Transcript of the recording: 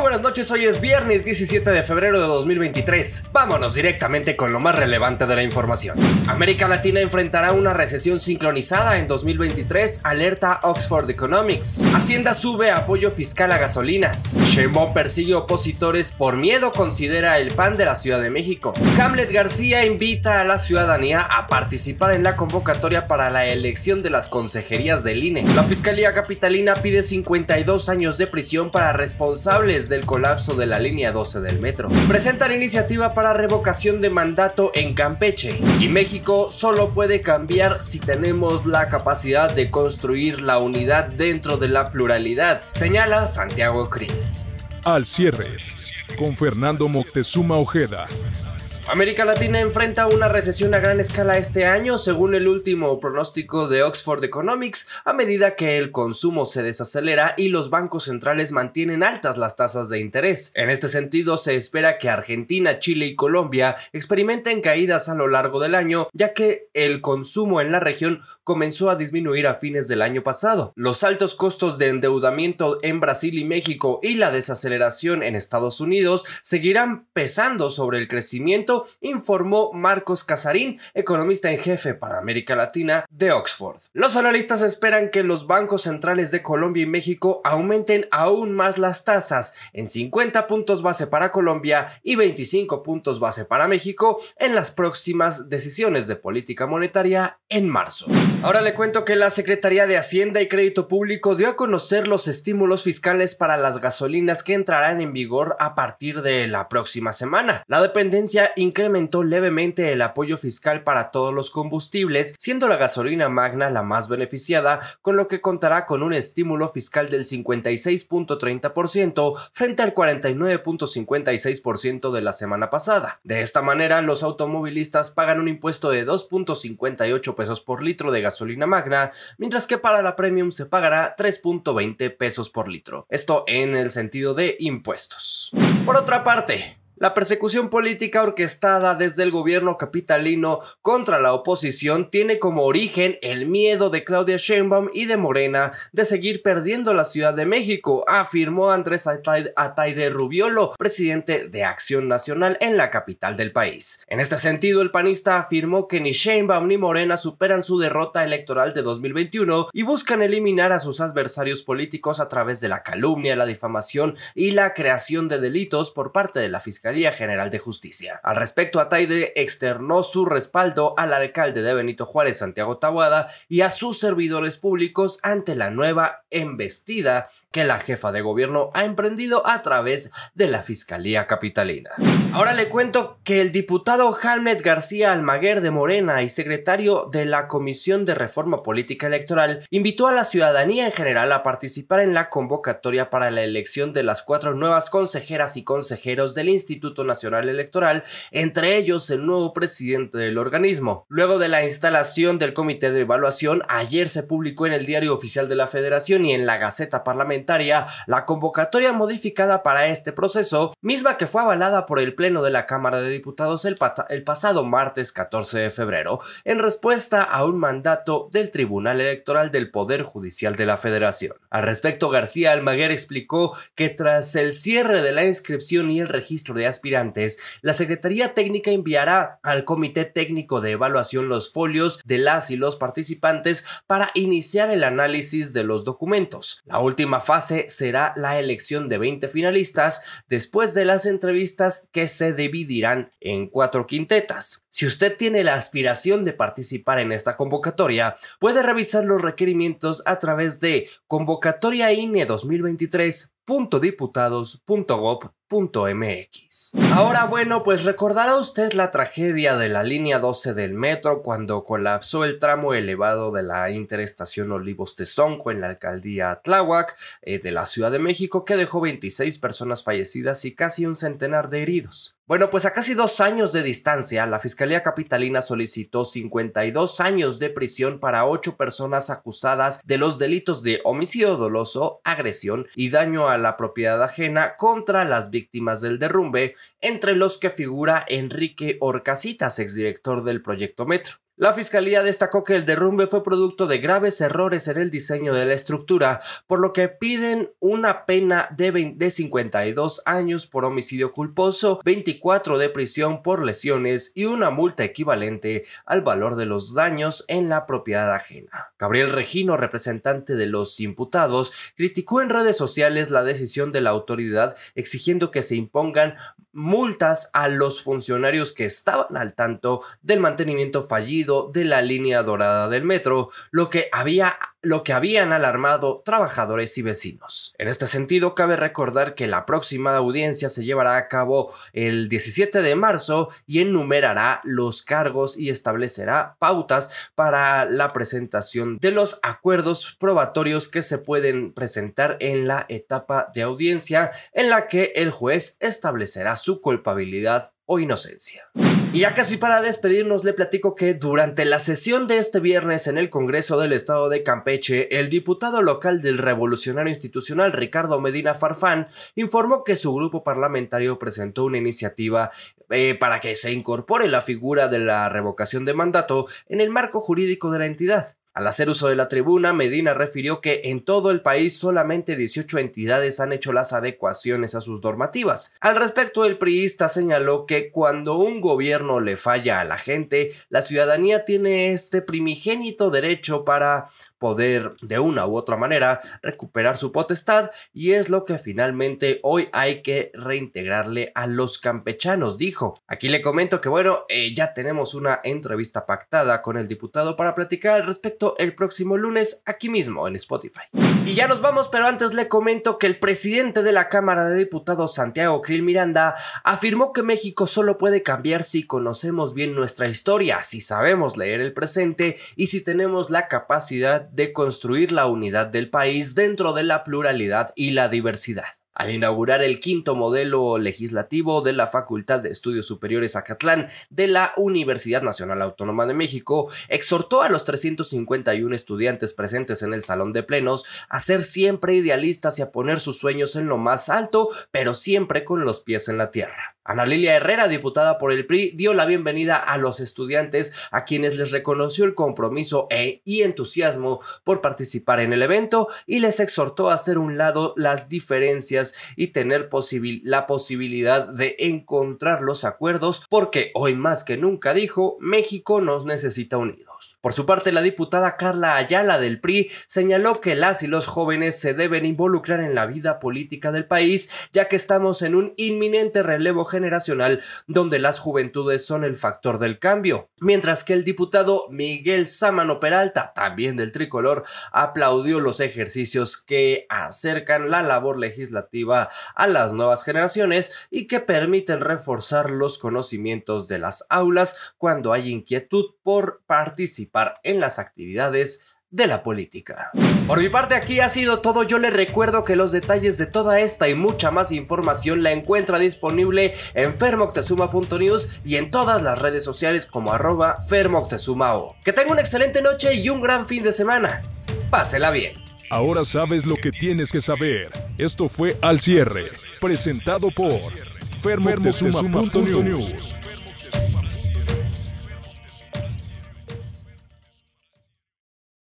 buenas noches, hoy es viernes 17 de febrero de 2023. Vámonos directamente con lo más relevante de la información. América Latina enfrentará una recesión sincronizada en 2023, alerta Oxford Economics. Hacienda sube apoyo fiscal a gasolinas. Sheinbaum persigue opositores por miedo, considera el PAN de la Ciudad de México. Hamlet García invita a la ciudadanía a participar en la convocatoria para la elección de las consejerías del INE. La Fiscalía Capitalina pide 52 años de prisión para responsables del colapso de la línea 12 del metro. Presentan iniciativa para revocación de mandato en Campeche. Y México solo puede cambiar si tenemos la capacidad de construir la unidad dentro de la pluralidad, señala Santiago Krill. Al cierre, con Fernando Moctezuma Ojeda. América Latina enfrenta una recesión a gran escala este año, según el último pronóstico de Oxford Economics, a medida que el consumo se desacelera y los bancos centrales mantienen altas las tasas de interés. En este sentido, se espera que Argentina, Chile y Colombia experimenten caídas a lo largo del año, ya que el consumo en la región comenzó a disminuir a fines del año pasado. Los altos costos de endeudamiento en Brasil y México y la desaceleración en Estados Unidos seguirán pesando sobre el crecimiento informó Marcos Casarín, economista en jefe para América Latina de Oxford. Los analistas esperan que los bancos centrales de Colombia y México aumenten aún más las tasas en 50 puntos base para Colombia y 25 puntos base para México en las próximas decisiones de política monetaria en marzo. Ahora le cuento que la Secretaría de Hacienda y Crédito Público dio a conocer los estímulos fiscales para las gasolinas que entrarán en vigor a partir de la próxima semana. La dependencia incrementó levemente el apoyo fiscal para todos los combustibles, siendo la gasolina magna la más beneficiada, con lo que contará con un estímulo fiscal del 56.30% frente al 49.56% de la semana pasada. De esta manera, los automovilistas pagan un impuesto de 2.58 pesos por litro de gasolina magna, mientras que para la premium se pagará 3.20 pesos por litro. Esto en el sentido de impuestos. Por otra parte, la persecución política orquestada desde el gobierno capitalino contra la oposición tiene como origen el miedo de Claudia Sheinbaum y de Morena de seguir perdiendo la Ciudad de México, afirmó Andrés Ataide Rubiolo, presidente de Acción Nacional en la capital del país. En este sentido, el panista afirmó que ni Sheinbaum ni Morena superan su derrota electoral de 2021 y buscan eliminar a sus adversarios políticos a través de la calumnia, la difamación y la creación de delitos por parte de la Fiscalía General de Justicia. Al respecto, Ataide externó su respaldo al alcalde de Benito Juárez, Santiago Tabuada, y a sus servidores públicos ante la nueva embestida que la jefa de gobierno ha emprendido a través de la Fiscalía Capitalina. Ahora le cuento que el diputado Jalmet García Almaguer de Morena y secretario de la Comisión de Reforma Política Electoral invitó a la ciudadanía en general a participar en la convocatoria para la elección de las cuatro nuevas consejeras y consejeros del Instituto Instituto Nacional Electoral, entre ellos el nuevo presidente del organismo. Luego de la instalación del comité de evaluación, ayer se publicó en el Diario Oficial de la Federación y en la Gaceta Parlamentaria la convocatoria modificada para este proceso, misma que fue avalada por el Pleno de la Cámara de Diputados el, el pasado martes 14 de febrero, en respuesta a un mandato del Tribunal Electoral del Poder Judicial de la Federación. Al respecto, García Almaguer explicó que tras el cierre de la inscripción y el registro de aspirantes, la Secretaría Técnica enviará al Comité Técnico de Evaluación los folios de las y los participantes para iniciar el análisis de los documentos. La última fase será la elección de 20 finalistas después de las entrevistas que se dividirán en cuatro quintetas. Si usted tiene la aspiración de participar en esta convocatoria, puede revisar los requerimientos a través de convocatoriaine 2023.diputados.gov mx Ahora bueno, pues recordará usted la tragedia de la línea 12 del metro cuando colapsó el tramo elevado de la interestación Olivos Tezonco en la alcaldía Tláhuac eh, de la Ciudad de México que dejó 26 personas fallecidas y casi un centenar de heridos. Bueno, pues a casi dos años de distancia, la Fiscalía Capitalina solicitó 52 años de prisión para ocho personas acusadas de los delitos de homicidio doloso, agresión y daño a la propiedad ajena contra las víctimas del derrumbe, entre los que figura Enrique Orcasitas, exdirector del proyecto Metro. La fiscalía destacó que el derrumbe fue producto de graves errores en el diseño de la estructura, por lo que piden una pena de, de 52 años por homicidio culposo, 24 de prisión por lesiones y una multa equivalente al valor de los daños en la propiedad ajena. Gabriel Regino, representante de los imputados, criticó en redes sociales la decisión de la autoridad exigiendo que se impongan multas a los funcionarios que estaban al tanto del mantenimiento fallido de la línea dorada del metro, lo que había lo que habían alarmado trabajadores y vecinos. En este sentido, cabe recordar que la próxima audiencia se llevará a cabo el 17 de marzo y enumerará los cargos y establecerá pautas para la presentación de los acuerdos probatorios que se pueden presentar en la etapa de audiencia en la que el juez establecerá su culpabilidad o inocencia. Y ya casi para despedirnos le platico que durante la sesión de este viernes en el Congreso del Estado de Campeche, el diputado local del Revolucionario Institucional Ricardo Medina Farfán informó que su grupo parlamentario presentó una iniciativa eh, para que se incorpore la figura de la revocación de mandato en el marco jurídico de la entidad. Al hacer uso de la tribuna, Medina refirió que en todo el país solamente 18 entidades han hecho las adecuaciones a sus normativas. Al respecto, el priista señaló que cuando un gobierno le falla a la gente, la ciudadanía tiene este primigénito derecho para poder de una u otra manera recuperar su potestad y es lo que finalmente hoy hay que reintegrarle a los campechanos, dijo. Aquí le comento que bueno, eh, ya tenemos una entrevista pactada con el diputado para platicar al respecto el próximo lunes aquí mismo en Spotify. Y ya nos vamos, pero antes le comento que el presidente de la Cámara de Diputados, Santiago Krill Miranda, afirmó que México solo puede cambiar si conocemos bien nuestra historia, si sabemos leer el presente y si tenemos la capacidad de construir la unidad del país dentro de la pluralidad y la diversidad. Al inaugurar el quinto modelo legislativo de la Facultad de Estudios Superiores Acatlán de la Universidad Nacional Autónoma de México, exhortó a los 351 estudiantes presentes en el Salón de Plenos a ser siempre idealistas y a poner sus sueños en lo más alto, pero siempre con los pies en la tierra. Ana Lilia Herrera, diputada por el PRI, dio la bienvenida a los estudiantes a quienes les reconoció el compromiso e, y entusiasmo por participar en el evento y les exhortó a hacer un lado las diferencias y tener la posibilidad de encontrar los acuerdos porque hoy más que nunca dijo México nos necesita unidos. Por su parte, la diputada Carla Ayala del PRI señaló que las y los jóvenes se deben involucrar en la vida política del país, ya que estamos en un inminente relevo generacional donde las juventudes son el factor del cambio. Mientras que el diputado Miguel Sámano Peralta, también del tricolor, aplaudió los ejercicios que acercan la labor legislativa a las nuevas generaciones y que permiten reforzar los conocimientos de las aulas cuando hay inquietud por participar en las actividades de la política. Por mi parte aquí ha sido todo, yo le recuerdo que los detalles de toda esta y mucha más información la encuentra disponible en fermoctezuma.news y en todas las redes sociales como arroba fermoctezumao. Que tenga una excelente noche y un gran fin de semana. Pásela bien. Ahora sabes lo que tienes que saber. Esto fue Al Cierre, presentado por fermoctezuma.news.